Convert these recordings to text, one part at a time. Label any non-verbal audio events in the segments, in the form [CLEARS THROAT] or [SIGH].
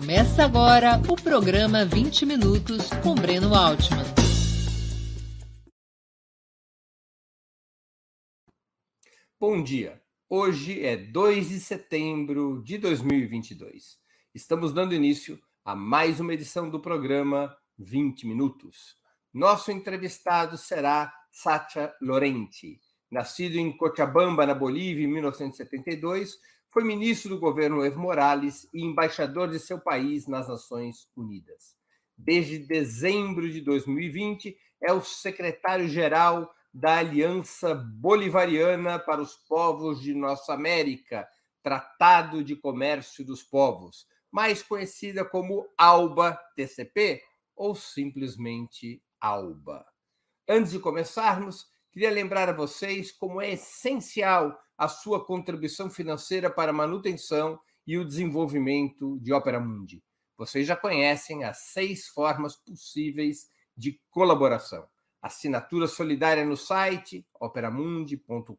Começa agora o programa 20 Minutos com Breno Altman. Bom dia. Hoje é 2 de setembro de 2022. Estamos dando início a mais uma edição do programa 20 Minutos. Nosso entrevistado será Sacha Lorenti. Nascido em Cochabamba, na Bolívia, em 1972, foi ministro do governo Evo Morales e embaixador de seu país nas Nações Unidas. Desde dezembro de 2020, é o secretário-geral da Aliança Bolivariana para os Povos de Nossa América, Tratado de Comércio dos Povos, mais conhecida como ALBA-TCP ou simplesmente ALBA. Antes de começarmos, queria lembrar a vocês como é essencial a sua contribuição financeira para a manutenção e o desenvolvimento de Opera Mundi. Vocês já conhecem as seis formas possíveis de colaboração. Assinatura solidária no site operamundi.com.br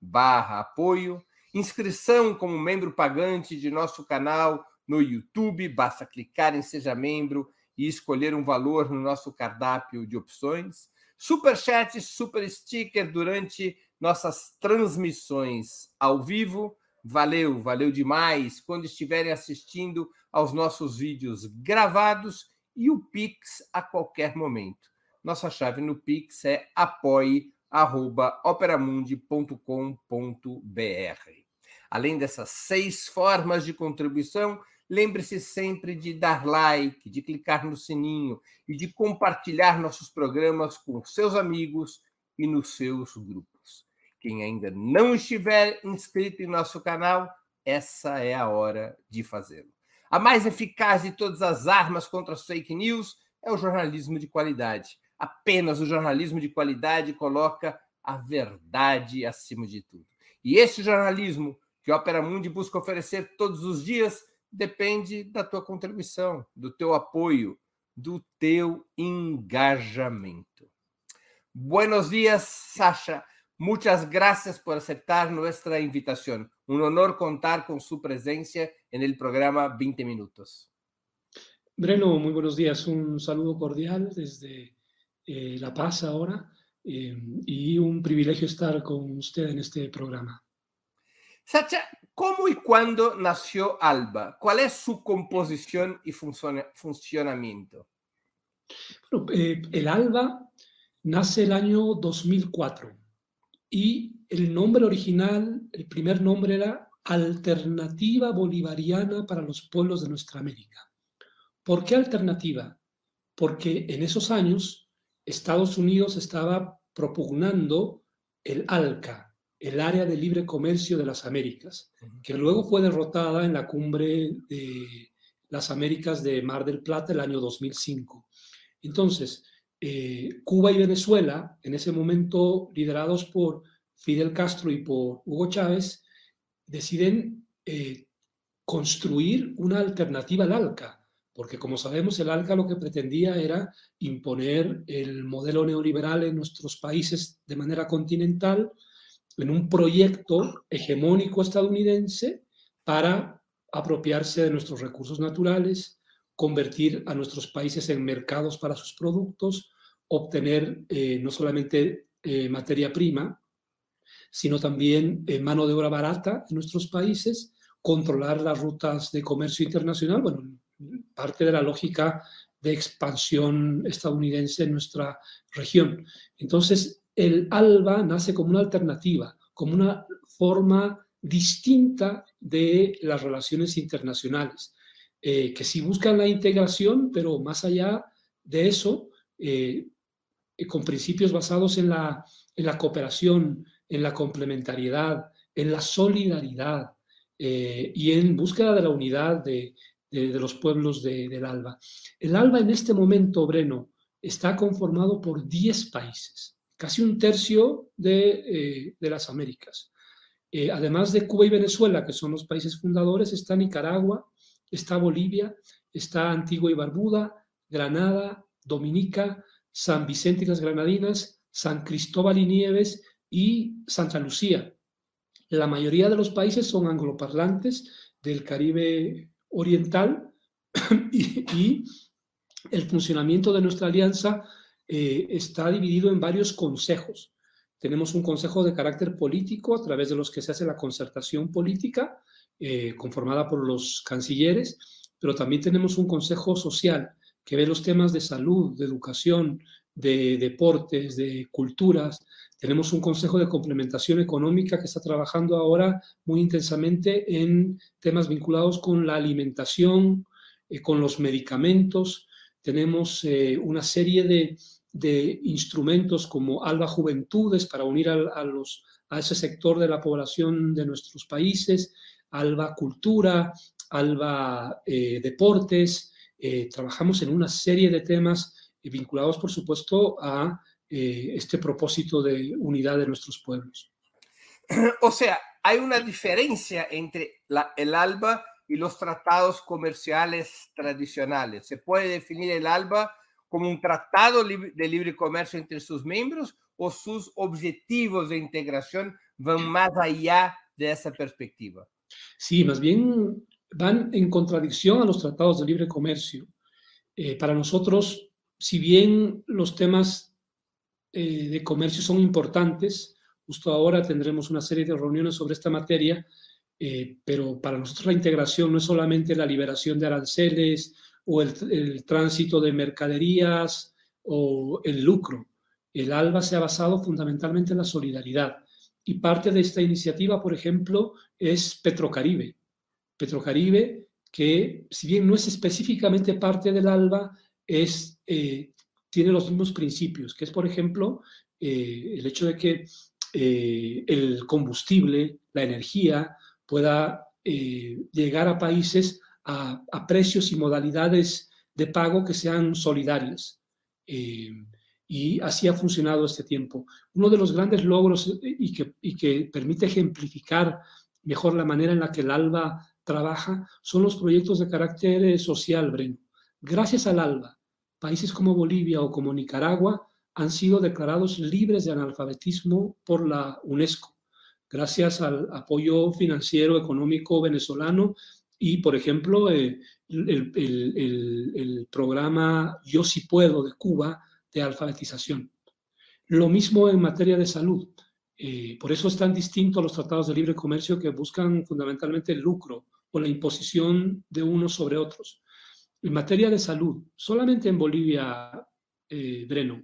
barra apoio. Inscrição como membro pagante de nosso canal no YouTube. Basta clicar em Seja Membro e escolher um valor no nosso cardápio de opções. Super chat, super sticker durante nossas transmissões ao vivo. Valeu, valeu demais quando estiverem assistindo aos nossos vídeos gravados e o Pix a qualquer momento. Nossa chave no Pix é apoie.operamundi.com.br. Além dessas seis formas de contribuição, lembre-se sempre de dar like, de clicar no sininho e de compartilhar nossos programas com seus amigos e nos seus grupos. Quem ainda não estiver inscrito em nosso canal, essa é a hora de fazê-lo. A mais eficaz de todas as armas contra as fake news é o jornalismo de qualidade. Apenas o jornalismo de qualidade coloca a verdade acima de tudo. E esse jornalismo que a Opera Mundi busca oferecer todos os dias depende da tua contribuição, do teu apoio, do teu engajamento. Buenos dias, Sasha. Muchas gracias por aceptar nuestra invitación. Un honor contar con su presencia en el programa 20 Minutos. Breno, muy buenos días. Un saludo cordial desde eh, La Paz ahora eh, y un privilegio estar con usted en este programa. Sacha, ¿cómo y cuándo nació ALBA? ¿Cuál es su composición y funcionamiento? Bueno, eh, el ALBA nace el año 2004 y el nombre original, el primer nombre era Alternativa Bolivariana para los Pueblos de Nuestra América. ¿Por qué alternativa? Porque en esos años Estados Unidos estaba propugnando el ALCA, el Área de Libre Comercio de las Américas, que luego fue derrotada en la cumbre de las Américas de Mar del Plata el año 2005. Entonces, eh, Cuba y Venezuela, en ese momento liderados por Fidel Castro y por Hugo Chávez, deciden eh, construir una alternativa al ALCA, porque como sabemos el ALCA lo que pretendía era imponer el modelo neoliberal en nuestros países de manera continental en un proyecto hegemónico estadounidense para apropiarse de nuestros recursos naturales, convertir a nuestros países en mercados para sus productos, obtener eh, no solamente eh, materia prima, sino también eh, mano de obra barata en nuestros países, controlar las rutas de comercio internacional, bueno, parte de la lógica de expansión estadounidense en nuestra región. Entonces, el ALBA nace como una alternativa, como una forma distinta de las relaciones internacionales, que sí buscan la integración, pero más allá de eso, eh, con principios basados en la, cooperación, en la complementariedad, en la solidaridad eh, y en búsqueda de la unidad de, los pueblos de, del ALBA. El ALBA en este momento, Breno, está conformado por 10 países, casi un tercio de, eh, de las Américas. además de Cuba y Venezuela, que son los países fundadores, está Nicaragua, está Bolivia, está Antigua y Barbuda, Granada, Dominica, San Vicente y las Granadinas, San Cristóbal y Nieves y Santa Lucía. La mayoría de los países son angloparlantes del Caribe oriental [CLEARS THROAT] y, el funcionamiento de nuestra alianza eh, está dividido en varios consejos. Tenemos un consejo de carácter político a través de los que se hace la concertación política, eh, conformada por los cancilleres, pero también tenemos un consejo social que ve los temas de salud, de educación, de deportes, de culturas. Tenemos un consejo de complementación económica que está trabajando ahora muy intensamente en temas vinculados con la alimentación, eh, con los medicamentos. Tenemos eh, una serie de, instrumentos como Alba Juventudes para unir a, los, a ese sector de la población de nuestros países, Alba Cultura, Alba eh, Deportes. trabajamos en una serie de temas vinculados, por supuesto, a eh, este propósito de unidad de nuestros pueblos. [CLEARS THROAT] O sea, hay una diferencia entre el ALBA y los tratados comerciales tradicionales. ¿Se puede definir el ALBA como un tratado de libre comercio entre sus miembros o sus objetivos de integración van más allá de esa perspectiva? Sí, más bien van en contradicción a los tratados de libre comercio. Eh, para nosotros, si bien los temas eh, de comercio son importantes, justo ahora tendremos una serie de reuniones sobre esta materia, eh, pero para nosotros la integración no es solamente la liberación de aranceles o el, tránsito de mercaderías o el lucro. El ALBA se ha basado fundamentalmente en la solidaridad. Y parte de esta iniciativa, por ejemplo, es Petrocaribe. Petrocaribe, que si bien no es específicamente parte del ALBA, es, eh, tiene los mismos principios, que es, por ejemplo, eh, el hecho de que eh, el combustible, la energía, pueda llegar a países a, precios y modalidades de pago que sean solidarias. y así ha funcionado este tiempo. Uno de los grandes logros y que, y que permite ejemplificar mejor la manera en la que el ALBA trabaja son los proyectos de carácter social, Breno. Gracias al ALBA, países como Bolivia o como Nicaragua han sido declarados libres de analfabetismo por la UNESCO, gracias al apoyo financiero económico venezolano y, por ejemplo, eh, el, programa Yo sí puedo de Cuba de alfabetización. Lo mismo en materia de salud. Eh, por eso están distintos los tratados de libre comercio que buscan fundamentalmente el lucro o la imposición de unos sobre otros. En materia de salud, solamente en Bolivia, eh, Breno,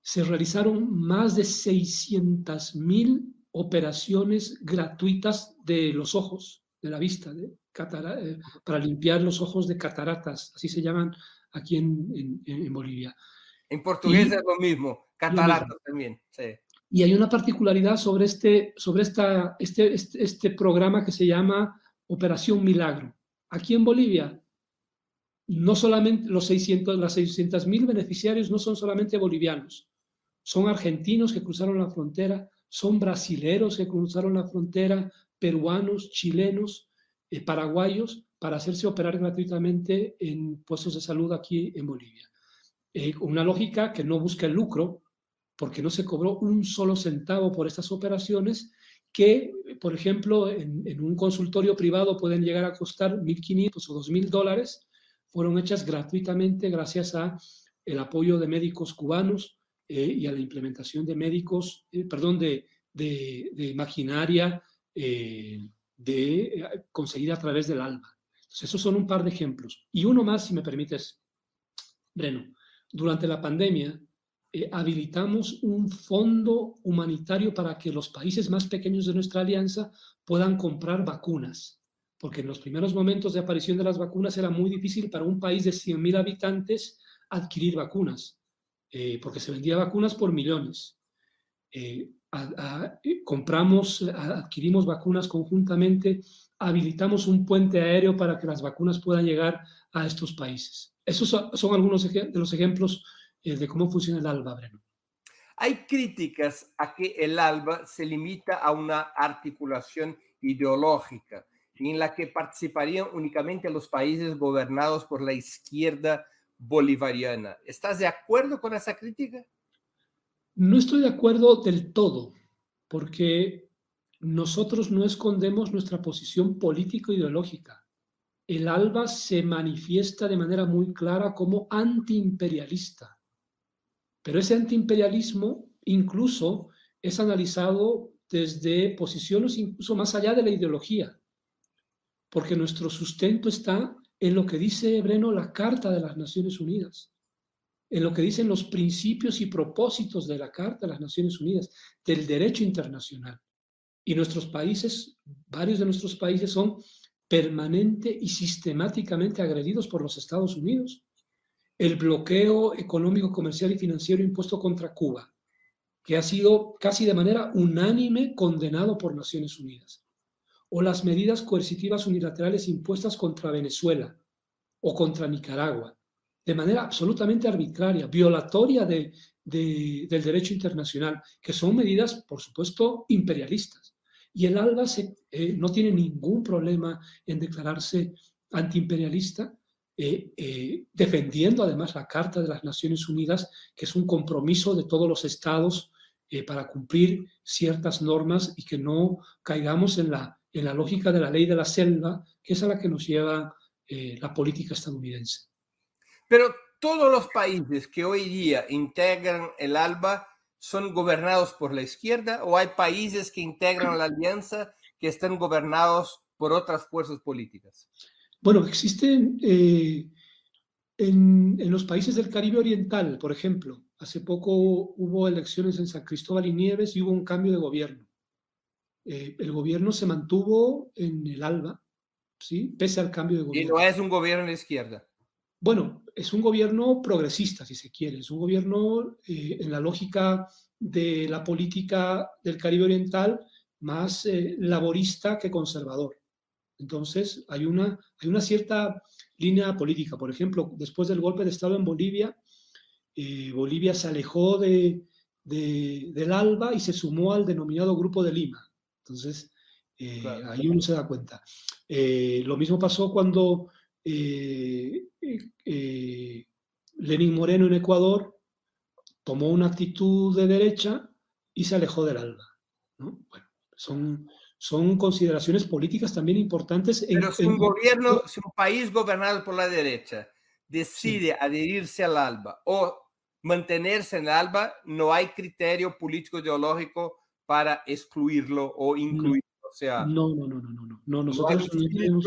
se realizaron más de 600.000 operaciones gratuitas de los ojos, de la vista, de eh, para limpiar los ojos de cataratas, así se llaman aquí en, Bolivia. En portugués es lo mismo, cataratas también. Y hay una particularidad sobre, este, sobre esta, este, este, este programa que se llama Operación Milagro. Aquí en Bolivia no solamente los 600, las 600 mil beneficiarios no son solamente bolivianos, son argentinos que cruzaron la frontera, son brasileros que cruzaron la frontera, peruanos, chilenos, eh, paraguayos, para hacerse operar gratuitamente en puestos de salud aquí en Bolivia. Eh, una lógica que no busca el lucro, porque no se cobró un solo centavo por estas operaciones, que, por ejemplo, en, un consultorio privado pueden llegar a costar 1.500 o 2.000 dólares, fueron hechas gratuitamente gracias a el apoyo de médicos cubanos eh, y a la implementación de médicos, eh, perdón, de, de, maquinaria eh, de, conseguida a través del ALBA. Entonces, esos son un par de ejemplos. Y uno más, si me permites, Breno. Durante la pandemia, habilitamos un fondo humanitario para que los países más pequeños de nuestra alianza puedan comprar vacunas porque en los primeros momentos de aparición de las vacunas era muy difícil para un país de 100.000 habitantes adquirir vacunas, eh, porque se vendía vacunas por millones. Eh, eh, compramos, adquirimos vacunas conjuntamente, habilitamos un puente aéreo para que las vacunas puedan llegar a estos países. Esos son, algunos de los ejemplos de cómo funciona el ALBA, Breno. Hay críticas a que el ALBA se limita a una articulación ideológica en la que participarían únicamente los países gobernados por la izquierda bolivariana. ¿Estás de acuerdo con esa crítica? No estoy de acuerdo del todo, porque nosotros no escondemos nuestra posición político-ideológica. el ALBA se manifiesta de manera muy clara como antiimperialista. Pero ese antiimperialismo incluso es analizado desde posiciones incluso más allá de la ideología, porque nuestro sustento está en lo que dice Breno la Carta de las Naciones Unidas, en lo que dicen los principios y propósitos de la Carta de las Naciones Unidas, del derecho internacional. Y nuestros países, varios de nuestros países son permanente y sistemáticamente agredidos por los Estados Unidos. El bloqueo económico, comercial y financiero impuesto contra Cuba, que ha sido casi de manera unánime condenado por Naciones Unidas. O las medidas coercitivas unilaterales impuestas contra Venezuela o contra Nicaragua, de manera absolutamente arbitraria, violatoria del derecho internacional, que son medidas, por supuesto, imperialistas. Y el ALBA eh, no tiene ningún problema en declararse antiimperialista, eh, eh, defendiendo además la Carta de las Naciones Unidas, que es un compromiso de todos los estados para cumplir ciertas normas y que no caigamos en la, en la lógica de la ley de la selva, que es a la que nos lleva la política estadounidense. Pero todos los países que hoy día integran el ALBA son gobernados por la izquierda o hay países que integran la alianza que están gobernados por otras fuerzas políticas? Bueno, existen eh, en, los países del Caribe Oriental, por ejemplo, hace poco hubo elecciones en San Cristóbal y Nieves y hubo un cambio de gobierno. Eh, el gobierno se mantuvo en el ALBA, ¿sí? pese al cambio de gobierno. Y no es un gobierno de izquierda. Bueno, es un gobierno progresista, si se quiere, es un gobierno eh, en la lógica de la política del Caribe Oriental más eh, laborista que conservador. Entonces, hay una, hay una cierta línea política. Por ejemplo, después del golpe de Estado en Bolivia, eh, Bolivia se alejó de, del ALBA y se sumó al denominado Grupo de Lima. Entonces, ahí uno se da cuenta. lo mismo pasó cuando eh, eh, Lenín Moreno en Ecuador tomó una actitud de derecha y se alejó del ALBA. Bueno, son, son consideraciones políticas también importantes. Pero si un gobierno, si un país gobernado por la derecha decide adherirse al ALBA o mantenerse en el ALBA, no hay criterio político ideológico para excluirlo o incluirlo. No, o sea, no, no, no, no, no, no. Nosotros no, tenemos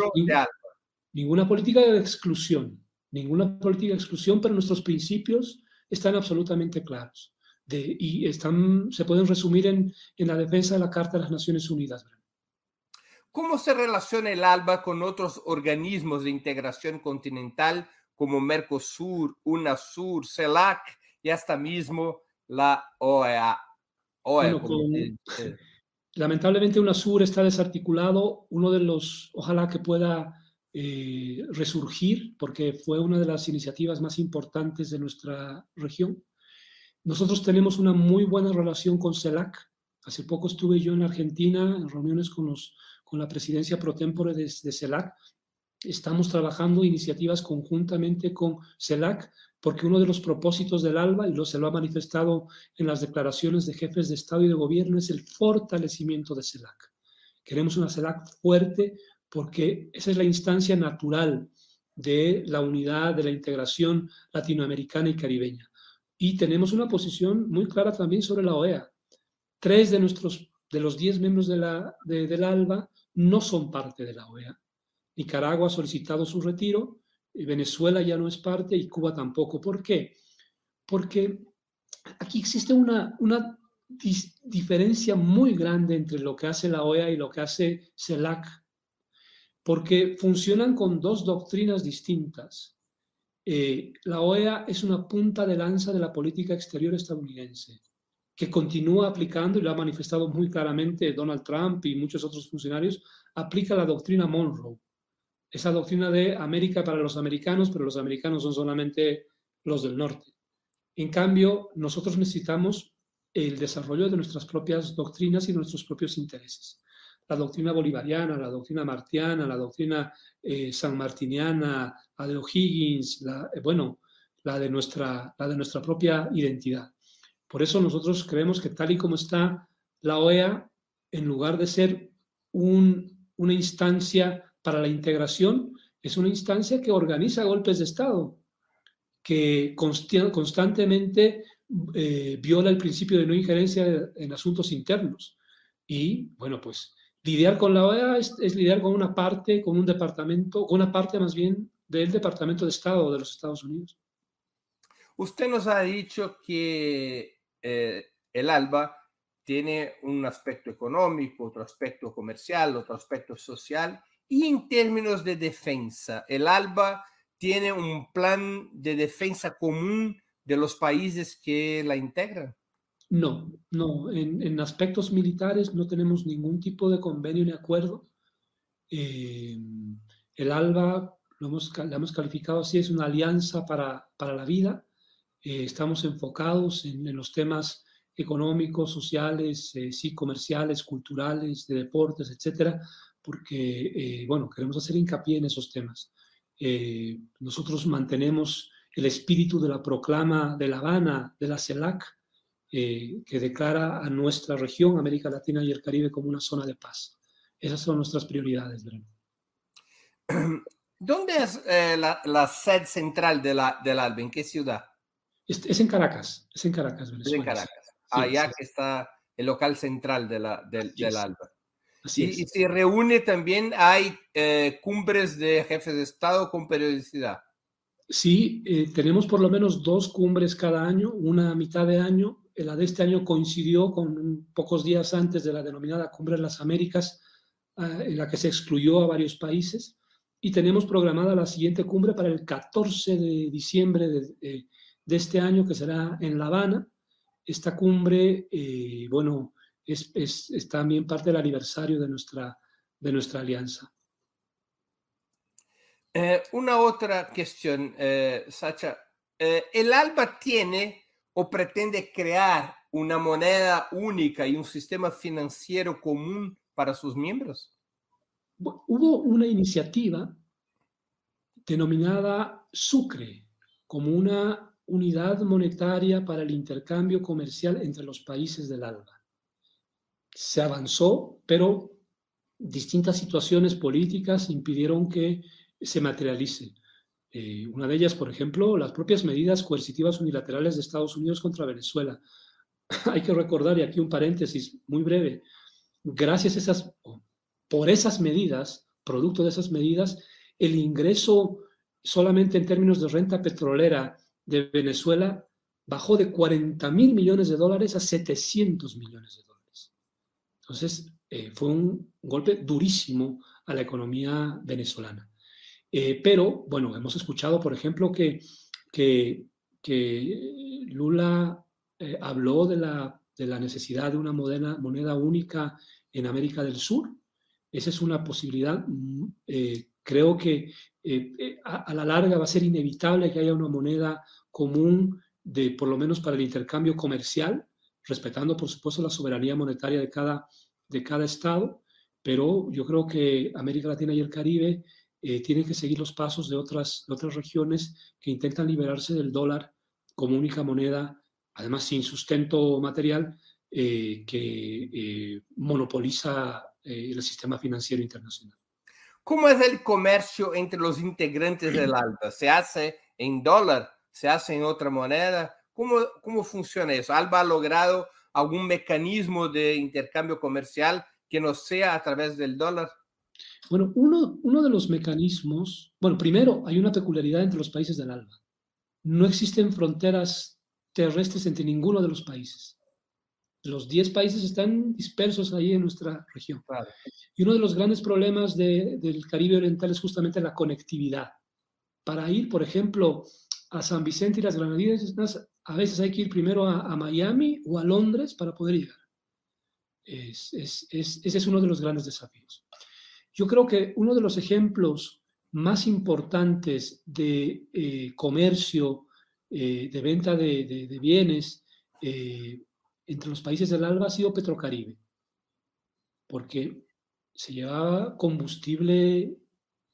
ninguna política de exclusión, ninguna política de exclusión, pero nuestros principios están absolutamente claros de, y están, se pueden resumir en, en la defensa de la Carta de las Naciones Unidas. ¿Cómo se relaciona el ALBA con otros organismos de integración continental como Mercosur, UNASUR, CELAC y hasta mismo la OEA? OEA [LAUGHS] lamentablemente UNASUR está desarticulado. Uno de los, ojalá que pueda eh, resurgir, porque fue una de las iniciativas más importantes de nuestra región. Nosotros tenemos una muy buena relación con CELAC. Hace poco estuve yo en Argentina en reuniones con, los, con la presidencia pro tempore de, de CELAC. Estamos trabajando iniciativas conjuntamente con CELAC porque uno de los propósitos del ALBA, y lo se lo ha manifestado en las declaraciones de jefes de Estado y de Gobierno, es el fortalecimiento de CELAC. Queremos una CELAC fuerte, porque esa es la instancia natural de la unidad, de la integración latinoamericana y caribeña. Y tenemos una posición muy clara también sobre la OEA. Tres de, nuestros, de los diez miembros de la, de, ALBA no son parte de la OEA. Nicaragua ha solicitado su retiro, Venezuela ya no es parte y Cuba tampoco. ¿Por qué? Porque aquí existe una, una diferencia muy grande entre lo que hace la OEA y lo que hace CELAC porque funcionan con dos doctrinas distintas. Eh, la OEA es una punta de lanza de la política exterior estadounidense, que continúa aplicando, y lo ha manifestado muy claramente Donald Trump y muchos otros funcionarios, aplica la doctrina Monroe, esa doctrina de América para los americanos, pero los americanos son solamente los del norte. En cambio, nosotros necesitamos el desarrollo de nuestras propias doctrinas y nuestros propios intereses la doctrina bolivariana, la doctrina martiana, la doctrina eh, sanmartiniana, la de O'Higgins, la, eh, bueno, la de, nuestra, la de nuestra propia identidad. Por eso nosotros creemos que tal y como está la OEA, en lugar de ser una instancia para la integración, es una instancia que organiza golpes de Estado, que constantemente eh, viola el principio de no injerencia en asuntos internos. Y bueno, pues lidiar con la OEA es, lidiar con una parte, con un departamento, una parte más bien del Departamento de Estado de los Estados Unidos. Usted nos ha dicho que eh, el ALBA tiene un aspecto económico, otro aspecto comercial, otro aspecto social y en términos de defensa. El ALBA tiene un plan de defensa común de los países que la integran. No, no, en, aspectos militares no tenemos ningún tipo de convenio ni acuerdo. Eh, el ALBA lo hemos, hemos calificado así, es una alianza para, para la vida. Eh, estamos enfocados en, los temas económicos, sociales, eh, sí, comerciales, culturales, de deportes, etcétera, porque, bueno, queremos hacer hincapié en esos temas. nosotros mantenemos el espíritu de la proclama de La Habana, de la CELAC, eh, que declara a nuestra región, América Latina y el Caribe, como una zona de paz. Esas son nuestras prioridades, [CLEARS THROAT] ¿Dónde es eh, la, sede central de la, del ALBA? ¿En qué ciudad? Es, en Caracas, es en Caracas, Venezuela. Es en Caracas. Allá que está el local central de la, del, del ALBA. Así y, y, se reúne también, hay eh, cumbres de jefes de Estado con periodicidad. Sí, tenemos por lo menos dos cumbres cada año, una a mitad de año la de este año coincidió con pocos días antes de la denominada Cumbre de las Américas, ah, en la que se excluyó a varios países. Y tenemos programada la siguiente cumbre para el 14 de diciembre de, este año, que será en La Habana. Esta cumbre, eh, bueno, es, también parte del aniversario de nuestra, de nuestra alianza. Eh, una otra cuestión, eh, Sacha. el ALBA tiene o pretende crear una moneda única y un sistema financiero común para sus miembros? Hubo una iniciativa denominada Sucre, como una unidad monetaria para el intercambio comercial entre los países del ALBA. Se avanzó, pero distintas situaciones políticas impidieron que se materialice. Eh, una de ellas, por ejemplo, las propias medidas coercitivas unilaterales de Estados Unidos contra Venezuela. [LAUGHS] Hay que recordar, y aquí un paréntesis muy breve, gracias a esas, por esas medidas, producto de esas medidas, el ingreso solamente en términos de renta petrolera de Venezuela bajó de 40 mil millones de dólares a 700 millones de dólares. Entonces, eh, fue un golpe durísimo a la economía venezolana. Eh, pero, bueno, hemos escuchado, por ejemplo, que, que, Lula eh, habló de la, de la, necesidad de una moneda, única en América del Sur. Esa es una posibilidad. Mm, eh, creo que a, la larga va a ser inevitable que haya una moneda común, de, por lo menos para el intercambio comercial, respetando, por supuesto, la soberanía monetaria de cada, de cada estado. Pero yo creo que América Latina y el Caribe eh, tienen que seguir los pasos de otras, otras regiones que intentan liberarse del dólar como única moneda, además sin sustento material, eh, que eh, monopoliza el sistema financiero internacional. ¿Cómo es el comercio entre los integrantes del ALBA? ¿Se hace en dólar? ¿Se hace en otra moneda? ¿Cómo, cómo funciona eso? ¿ALBA ha logrado algún mecanismo de intercambio comercial que no sea a través del dólar? Bueno, uno, uno de los mecanismos, bueno, primero hay una peculiaridad entre los países del ALBA. No existen fronteras terrestres entre ninguno de los países. Los 10 países están dispersos ahí en nuestra región. Y uno de los grandes problemas del Caribe Oriental es justamente la conectividad. Para ir, por ejemplo, a San Vicente y las Granadinas, a veces hay que ir primero a, Miami o a Londres para poder llegar. ese es uno de los grandes desafíos. Yo creo que uno de los ejemplos más importantes de eh, comercio, eh, de venta de, bienes eh, entre los países del ALBA ha sido Petrocaribe, porque se llevaba combustible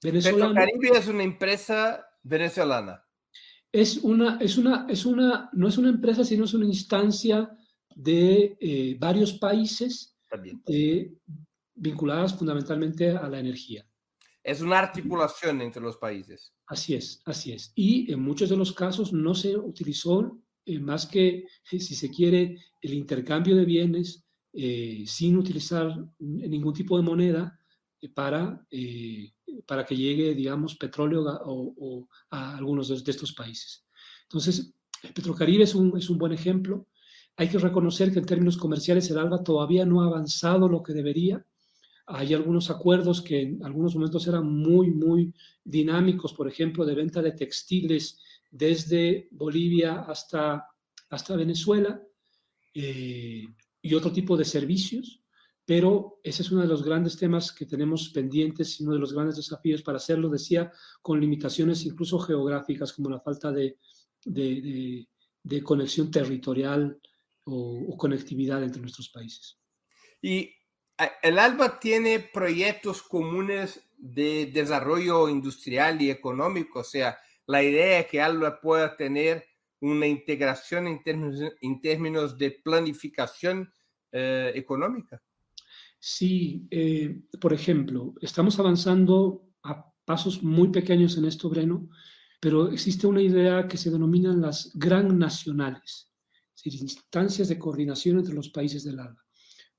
venezolano. Petrocaribe es una empresa venezolana. Es una, es una, es una, no es una empresa, sino es una instancia de varios países También vinculadas fundamentalmente a la energía. Es una articulación entre los países. Así es, así es. Y en muchos de los casos no se utilizó eh, más que, si se quiere, el intercambio de bienes eh, sin utilizar ningún tipo de moneda eh, para, para que llegue, digamos, petróleo o, a algunos de, estos países. Entonces, Petrocaribe es un, es un buen ejemplo. Hay que reconocer que en términos comerciales el ALBA todavía no ha avanzado lo que debería. Hay algunos acuerdos que en algunos momentos eran muy, muy dinámicos, por ejemplo, de venta de textiles desde Bolivia hasta, hasta Venezuela eh, y otro tipo de servicios, pero ese es uno de los grandes temas que tenemos pendientes y uno de los grandes desafíos para hacerlo, decía, con limitaciones incluso geográficas como la falta de, de, de conexión territorial o, conectividad entre nuestros países. Y el ALBA tiene proyectos comunes de desarrollo industrial y económico, o sea, la idea es que ALBA pueda tener una integración en términos, de planificación eh, económica. Sí, eh, por ejemplo, estamos avanzando a pasos muy pequeños en esto, Breno, pero existe una idea que se denominan las gran nacionales decir, instancias de coordinación entre los países del ALBA.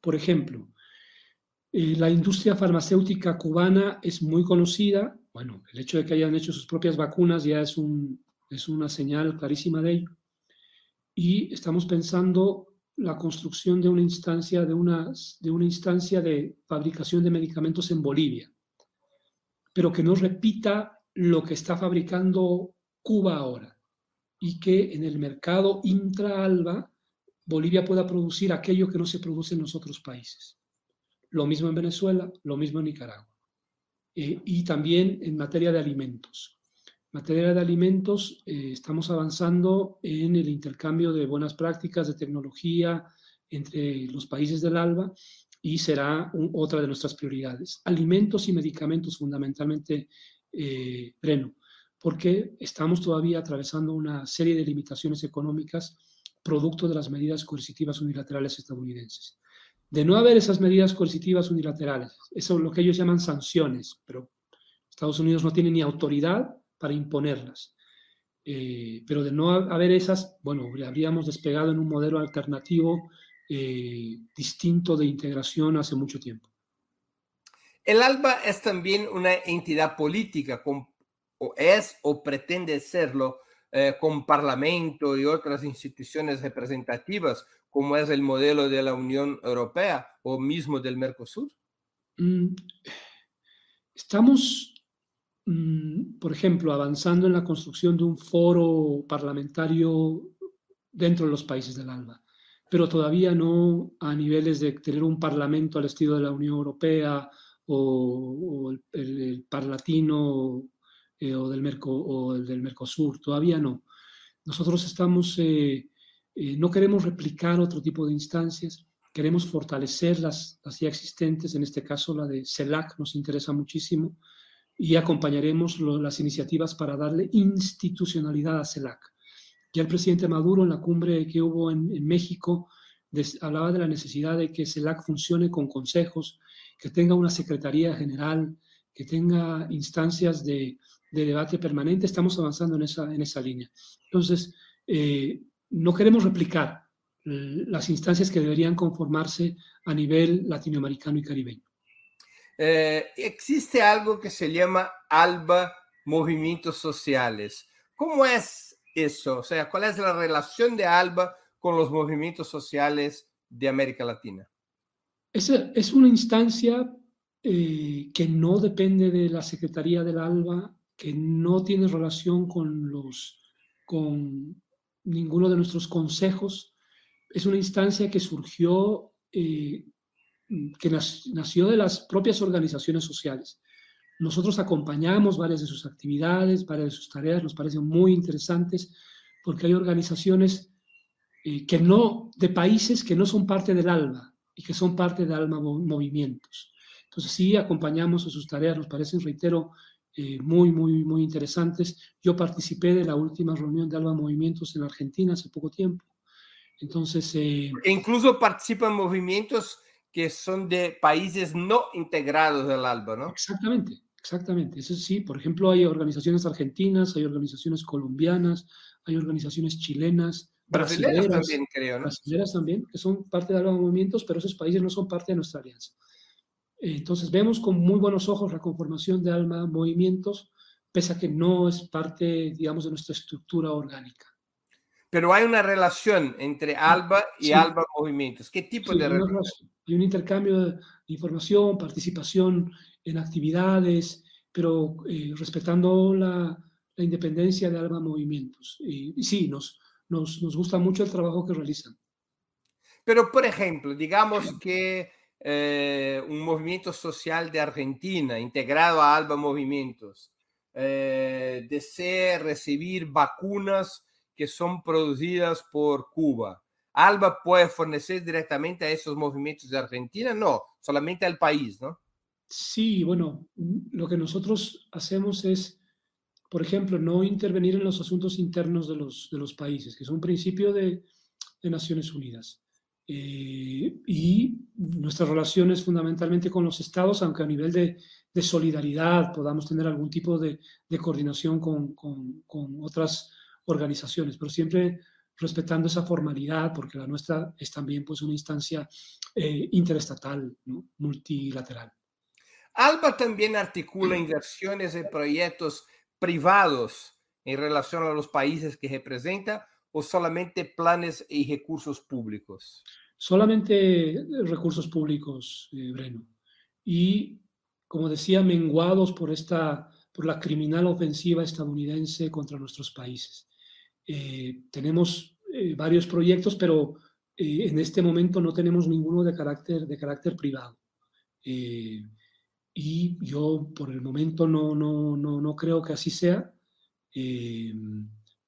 Por ejemplo, eh, la industria farmacéutica cubana es muy conocida. Bueno, el hecho de que hayan hecho sus propias vacunas ya es, un, es una señal clarísima de ello. Y estamos pensando la construcción de una instancia de, una, de una instancia de fabricación de medicamentos en Bolivia, pero que no repita lo que está fabricando Cuba ahora y que en el mercado intra-ALBA Bolivia pueda producir aquello que no se produce en los otros países. Lo mismo en Venezuela, lo mismo en Nicaragua. Eh, y también en materia de alimentos. En materia de alimentos, eh, estamos avanzando en el intercambio de buenas prácticas de tecnología entre los países del ALBA y será otra de nuestras prioridades. Alimentos y medicamentos fundamentalmente, eh, porque estamos todavía atravesando una serie de limitaciones económicas producto de las medidas coercitivas unilaterales estadounidenses. De no haber esas medidas coercitivas unilaterales, eso es lo que ellos llaman sanciones, pero Estados Unidos no tiene ni autoridad para imponerlas. Eh, pero de no haber esas, bueno, habríamos despegado en un modelo alternativo eh, distinto de integración hace mucho tiempo. El ALBA es también una entidad política o es o pretende serlo eh, con Parlamento y otras instituciones representativas, como es el modelo de la Unión Europea o mismo del Mercosur? Mm, estamos, mm, por ejemplo, avanzando en la construcción de un foro parlamentario dentro de los países del ALBA, pero todavía no a niveles de tener un parlamento al estilo de la Unión Europea o, el, el Parlatino eh, o, del el del Mercosur, todavía no. Nosotros estamos, eh, eh, no queremos replicar otro tipo de instancias, queremos fortalecer las, ya existentes, en este caso la de CELAC nos interesa muchísimo, y acompañaremos las iniciativas para darle institucionalidad a CELAC. Ya el presidente Maduro en la cumbre que hubo en, México hablaba de la necesidad de que CELAC funcione con consejos, que tenga una secretaría general, que tenga instancias de, de debate permanente, estamos avanzando en esa, en esa línea. Entonces, eh, no queremos replicar las instancias que deberían conformarse a nivel latinoamericano y caribeño. Eh, existe algo que se llama ALBA Movimientos Sociales. ¿Cómo es eso? O sea, ¿cuál es la relación de ALBA con los movimientos sociales de América Latina? Es, es una instancia eh, que no depende de la Secretaría del ALBA que no tiene relación con, los, con ninguno de nuestros consejos. Es una instancia que surgió, eh, que nació de las propias organizaciones sociales. Nosotros acompañamos varias de sus actividades, varias de sus tareas, nos parecen muy interesantes porque hay organizaciones eh, que no, de países que no son parte del ALMA y que son parte de ALMA Movimientos. Entonces sí, acompañamos a sus tareas, nos parecen, reitero, eh, muy, muy, muy interesantes. Yo participé de la última reunión de Alba Movimientos en Argentina hace poco tiempo. Entonces... Eh, incluso participan movimientos que son de países no integrados del ALBA, ¿no? Exactamente, Exactamente, eso sí, por ejemplo, hay organizaciones argentinas, hay organizaciones colombianas, hay organizaciones chilenas, brasileñas también, creo, ¿no? Brasileras también, que son parte de los movimientos, pero esos países no son parte de nuestra alianza. Entonces vemos con muy buenos ojos la conformación de Alma Movimientos, pese a que no es parte, digamos, de nuestra estructura orgánica. Pero hay una relación entre ALBA y ALBA Movimientos. ¿Qué tipo de relación? Hay un intercambio de información, participación en actividades, pero eh, respetando la, la, independencia de ALBA Movimientos. Y, sí, nos, nos, nos, gusta mucho el trabajo que realizan. Pero, por ejemplo, digamos que eh, un movimiento social de Argentina integrado a ALBA Movimientos eh, desea recibir vacunas que son producidas por Cuba. ¿Alba puede fornecer directamente a esos movimientos de Argentina? No, solamente al país, ¿no? Sí, bueno, lo que nosotros hacemos es, por ejemplo, no intervenir en los asuntos internos de los, de los países, que es un principio de Naciones Unidas. Eh, y nuestras relaciones fundamentalmente con los estados, aunque a nivel de, de solidaridad podamos tener algún tipo de, de coordinación con, con, con, otras organizaciones, pero siempre respetando esa formalidad, porque la nuestra es también pues, una instancia eh, interestatal, ¿no? multilateral. ALBA también articula inversiones en proyectos privados en relación a los países que representa o solamente planes y recursos públicos? Solamente recursos públicos, eh, Breno. Y, como decía, menguados por, esta, por la criminal ofensiva estadounidense contra nuestros países. Eh, tenemos eh, varios proyectos, pero eh, en este momento no tenemos ninguno de carácter, de carácter privado. Eh, y yo por el momento no, no, no, no creo que así sea, eh,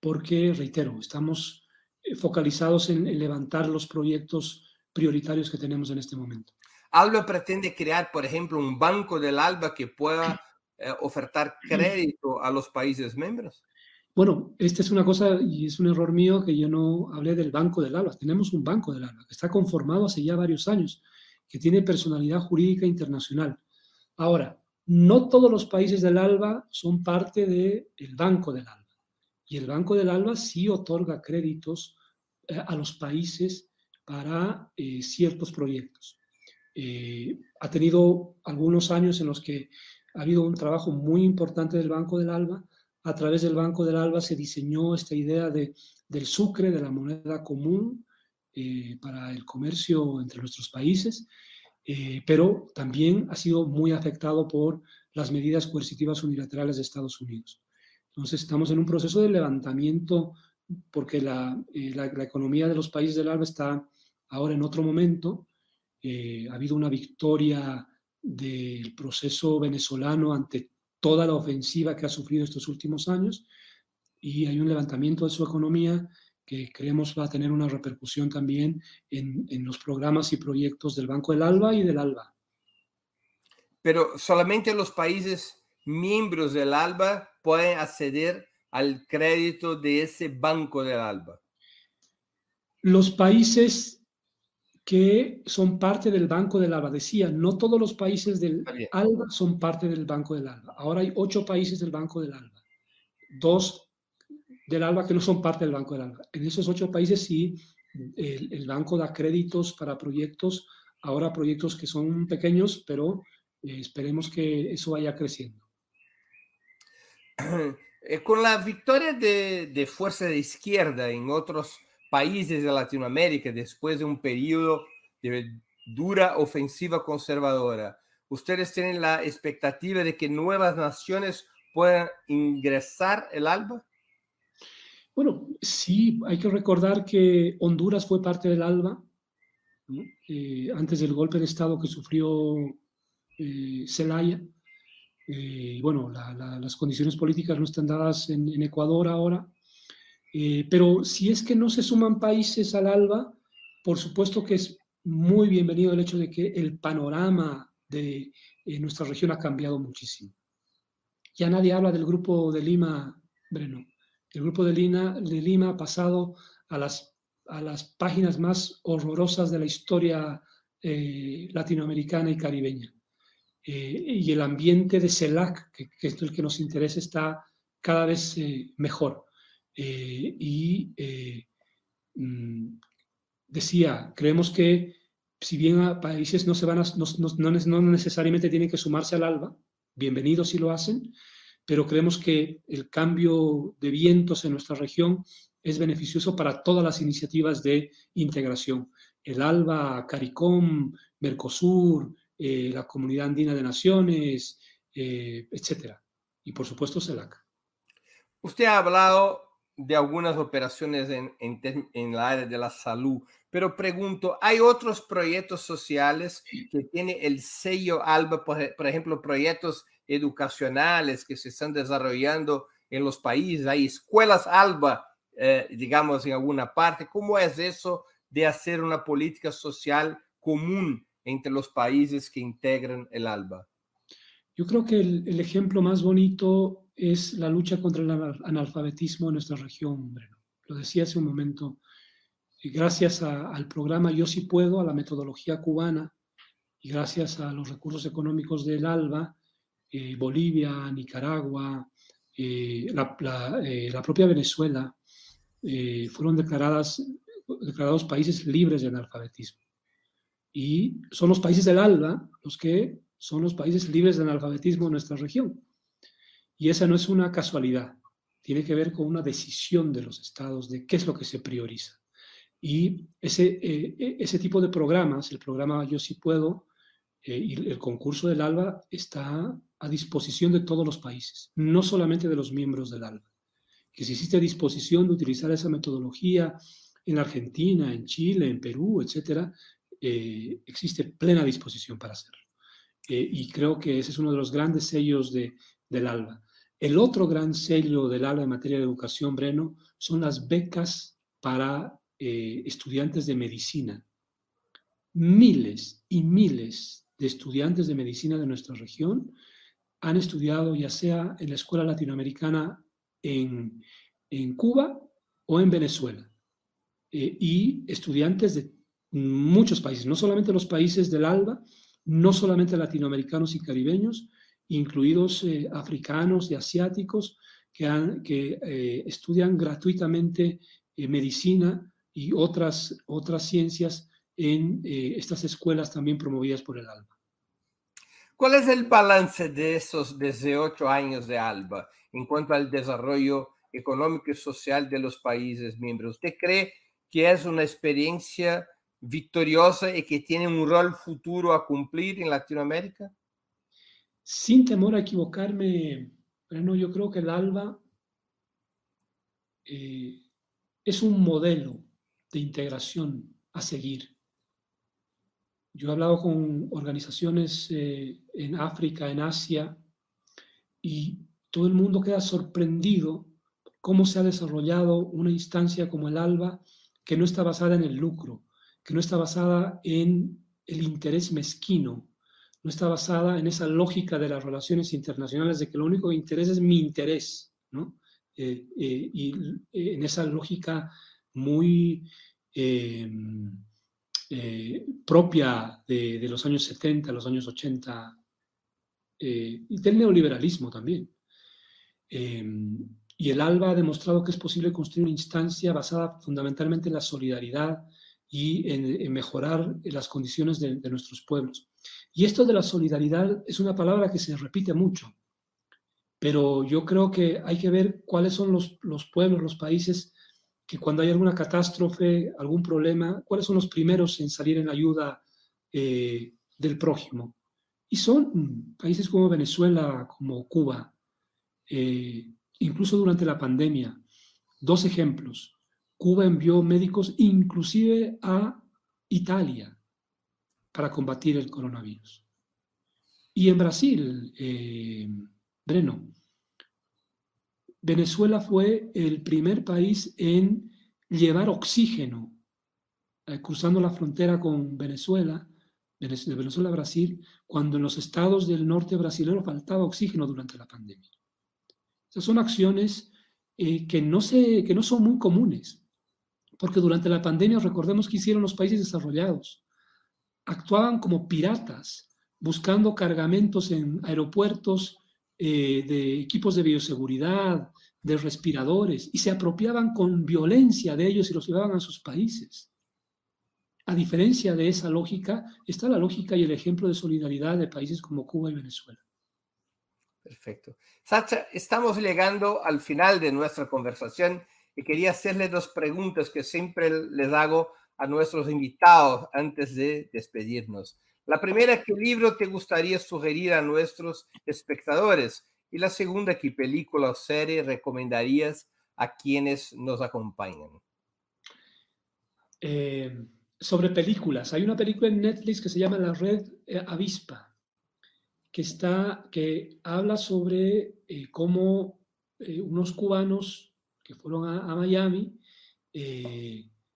porque, reitero, estamos eh, focalizados en, en, levantar los proyectos prioritarios que tenemos en este momento. ALBA pretende crear, por ejemplo, un banco del ALBA que pueda eh, ofertar [CLEARS THROAT] crédito a los países miembros. Bueno, esta es una cosa y es un error mío que yo no hablé del Banco del ALBA. Tenemos un Banco del ALBA que está conformado hace ya varios años, que tiene personalidad jurídica internacional. Ahora, no todos los países del ALBA son parte del el Banco del ALBA. Y el Banco del ALBA sí otorga créditos eh, a los países para eh, ciertos proyectos. Eh, ha tenido algunos años en los que ha habido un trabajo muy importante del Banco del ALBA. A través del Banco del ALBA se diseñó esta idea de, del sucre, de la moneda común eh, para el comercio entre nuestros países, eh, pero también ha sido muy afectado por las medidas coercitivas unilaterales de Estados Unidos. Entonces estamos en un proceso de levantamiento porque la, eh, la, la economía de los países del ALBA está ahora en otro momento. Eh, ha habido una victoria del proceso venezolano ante toda la ofensiva que ha sufrido estos últimos años y hay un levantamiento de su economía que creemos va a tener una repercusión también en, en los programas y proyectos del Banco del ALBA y del ALBA. Pero solamente los países miembros del ALBA pueden acceder al crédito de ese Banco del ALBA. Los países que son parte del Banco del ALBA. Decía, no todos los países del ALBA son parte del Banco del ALBA. Ahora hay ocho países del Banco del ALBA. Dos del ALBA que no son parte del Banco del ALBA. En esos ocho países sí, el, el banco da créditos para proyectos, ahora proyectos que son pequeños, pero eh, esperemos que eso vaya creciendo. [CLEARS THROAT] Eh, con la victoria de, de fuerza de izquierda en otros países de Latinoamérica después de un periodo de dura ofensiva conservadora. ¿Ustedes tienen la expectativa de que nuevas naciones puedan ingresar el ALBA? Bueno, sí, hay que recordar que Honduras fue parte del ALBA eh, antes del golpe de Estado que sufrió eh, Zelaya. Eh, bueno, la, la, las condiciones políticas no están dadas en, Ecuador ahora, eh, pero si es que no se suman países al ALBA, por supuesto que es muy bienvenido el hecho de que el panorama de eh, nuestra región ha cambiado muchísimo. Ya nadie habla del grupo de Lima, Breno. El grupo de Lima, de Lima ha pasado a las, páginas más horrorosas de la historia latinoamericana y caribeña. Eh, y el ambiente de CELAC, que, es el que nos interesa, está cada vez eh, mejor. y mm, decía, creemos que si bien a países no, se van no, no necesariamente tienen que sumarse al ALBA, bienvenidos si lo hacen, pero creemos que el cambio de vientos en nuestra región es beneficioso para todas las iniciativas de integración. El ALBA, CARICOM, Mercosur, eh, la Comunidad Andina de Naciones, eh, etcétera. Y por supuesto CELAC. Usted ha hablado de algunas operaciones en, en, la área de la salud, pero pregunto, ¿hay otros proyectos sociales que tiene el sello ALBA, por, por, ejemplo, proyectos educacionales que se están desarrollando en los países? ¿Hay escuelas ALBA, eh, digamos, en alguna parte? ¿Cómo es eso de hacer una política social común entre los países que integran el ALBA? Yo creo que el, ejemplo más bonito es la lucha contra el analfabetismo en nuestra región. Lo decía hace un momento. Gracias al programa Yo sí puedo, a la metodología cubana y gracias a los recursos económicos del ALBA, eh, Bolivia, Nicaragua, eh, la, eh, propia Venezuela, fueron declaradas, declarados países libres de analfabetismo. Y son los países del ALBA los que son los países libres de analfabetismo en nuestra región. Y esa no es una casualidad, tiene que ver con una decisión de los estados de qué es lo que se prioriza. Y ese, eh, e, ese tipo de programas, el programa Yo sí puedo eh, y el concurso del ALBA está a disposición de todos los países, no solamente de los miembros del ALBA. Que si existe disposición de utilizar esa metodología en Argentina, en Chile, en Perú, etcétera, eh, existe plena disposición para hacerlo. y creo que ese es uno de los grandes sellos de, del ALBA. El otro gran sello del ALBA en materia de educación, Breno, son las becas para eh, estudiantes de medicina. Miles y miles de estudiantes de medicina de nuestra región han estudiado ya sea en la escuela latinoamericana en, Cuba o en Venezuela. Eh, y estudiantes de muchos países, no solamente los países del ALBA, no solamente latinoamericanos y caribeños, incluidos eh, africanos y asiáticos que, han, que eh, estudian gratuitamente eh, medicina y otras, otras ciencias en estas escuelas también promovidas por el ALBA. ¿Cuál es el balance de esos 18 años de ALBA en cuanto al desarrollo económico y social de los países miembros? ¿Usted cree que es una experiencia victoriosa y que tiene un rol futuro a cumplir en Latinoamérica? Sin temor a equivocarme, bueno, yo creo que el ALBA eh, es un modelo de integración a seguir. Yo he hablado con organizaciones eh, en África, en Asia, y todo el mundo queda sorprendido cómo se ha desarrollado una instancia como el ALBA que no está basada en el lucro, que no está basada en el interés mezquino, no está basada en esa lógica de las relaciones internacionales de que lo único que interesa es mi interés, ¿no? Eh, eh, y eh, en esa lógica muy propia de, los años 70, los años 80 y del neoliberalismo también. Y el ALBA ha demostrado que es posible construir una instancia basada fundamentalmente en la solidaridad y en, mejorar las condiciones de nuestros pueblos. Y esto de la solidaridad es una palabra que se repite mucho, pero yo creo que hay que ver cuáles son los, pueblos, los países que cuando hay alguna catástrofe, algún problema, cuáles son los primeros en salir en ayuda eh, del prójimo. Y son países como Venezuela, como Cuba, eh, incluso durante la pandemia. Dos ejemplos. Cuba envió médicos inclusive a Italia para combatir el coronavirus. Y en Brasil, eh, Breno, Venezuela fue el primer país en llevar oxígeno eh, cruzando la frontera con Venezuela, de Venezuela a Brasil, cuando en los estados del norte brasileño faltaba oxígeno durante la pandemia. Esas son acciones eh, que, no se, que no son muy comunes, porque durante la pandemia recordemos que hicieron los países desarrollados actuaban como piratas buscando cargamentos en aeropuertos eh, de equipos de bioseguridad, de respiradores, y se apropiaban con violencia de ellos y los llevaban a sus países. A diferencia de esa lógica, está la lógica y el ejemplo de solidaridad de países como Cuba y Venezuela. Perfecto. Sacha, estamos llegando al final de nuestra conversación y quería hacerle dos preguntas que siempre les hago a nuestros invitados antes de despedirnos. La primera, ¿qué libro te gustaría sugerir a nuestros espectadores? Y la segunda, ¿qué película o serie recomendarías a quienes nos acompañan? Eh, sobre películas, hay una película en Netflix que se llama La Red eh, Avispa, que, está, que habla sobre eh, cómo unos cubanos que fueron a, Miami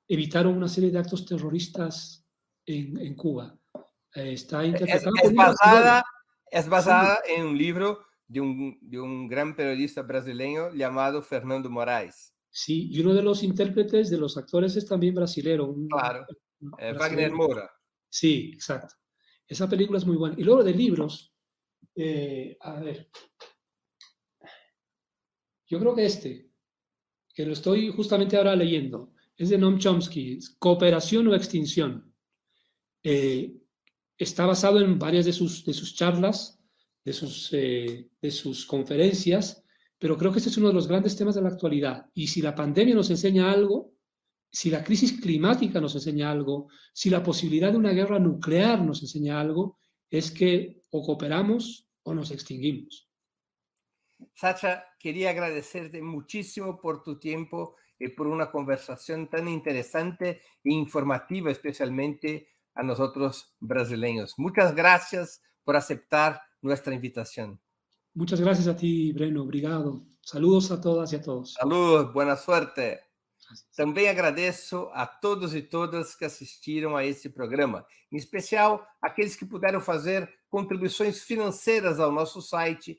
evitaron una serie de actos terroristas en, Cuba. está interpretada es, basada, es basada en un libro de un, de un gran periodista brasileño llamado Fernando Moraes. Sí, y uno de los intérpretes, de los actores, es también brasilero. claro, eh, Wagner Moura. Sí, exacto. Esa película es muy buena. Y luego de libros, eh, a ver, yo creo que este, que lo estoy justamente ahora leyendo, es de Noam Chomsky, Cooperación o Extinción. Eh, está basado en varias de sus, de sus charlas de sus, eh, de sus conferencias, pero creo que este es uno de los grandes temas de la actualidad. Y si la pandemia nos enseña algo, si la crisis climática nos enseña algo, si la posibilidad de una guerra nuclear nos enseña algo, es que o cooperamos o nos extinguimos. Sacha, quería agradecerte muchísimo por tu tiempo y por una conversación tan interesante e informativa, especialmente a nosotros brasileños. Muchas gracias por aceptar nuestra invitación. Muchas gracias a ti, Breno. Obrigado. Saludos a todas y a todos. Saludos, buena suerte. Também agradeço a todos e todas que assistiram a esse programa, em especial aqueles que puderam fazer contribuições financeiras ao nosso site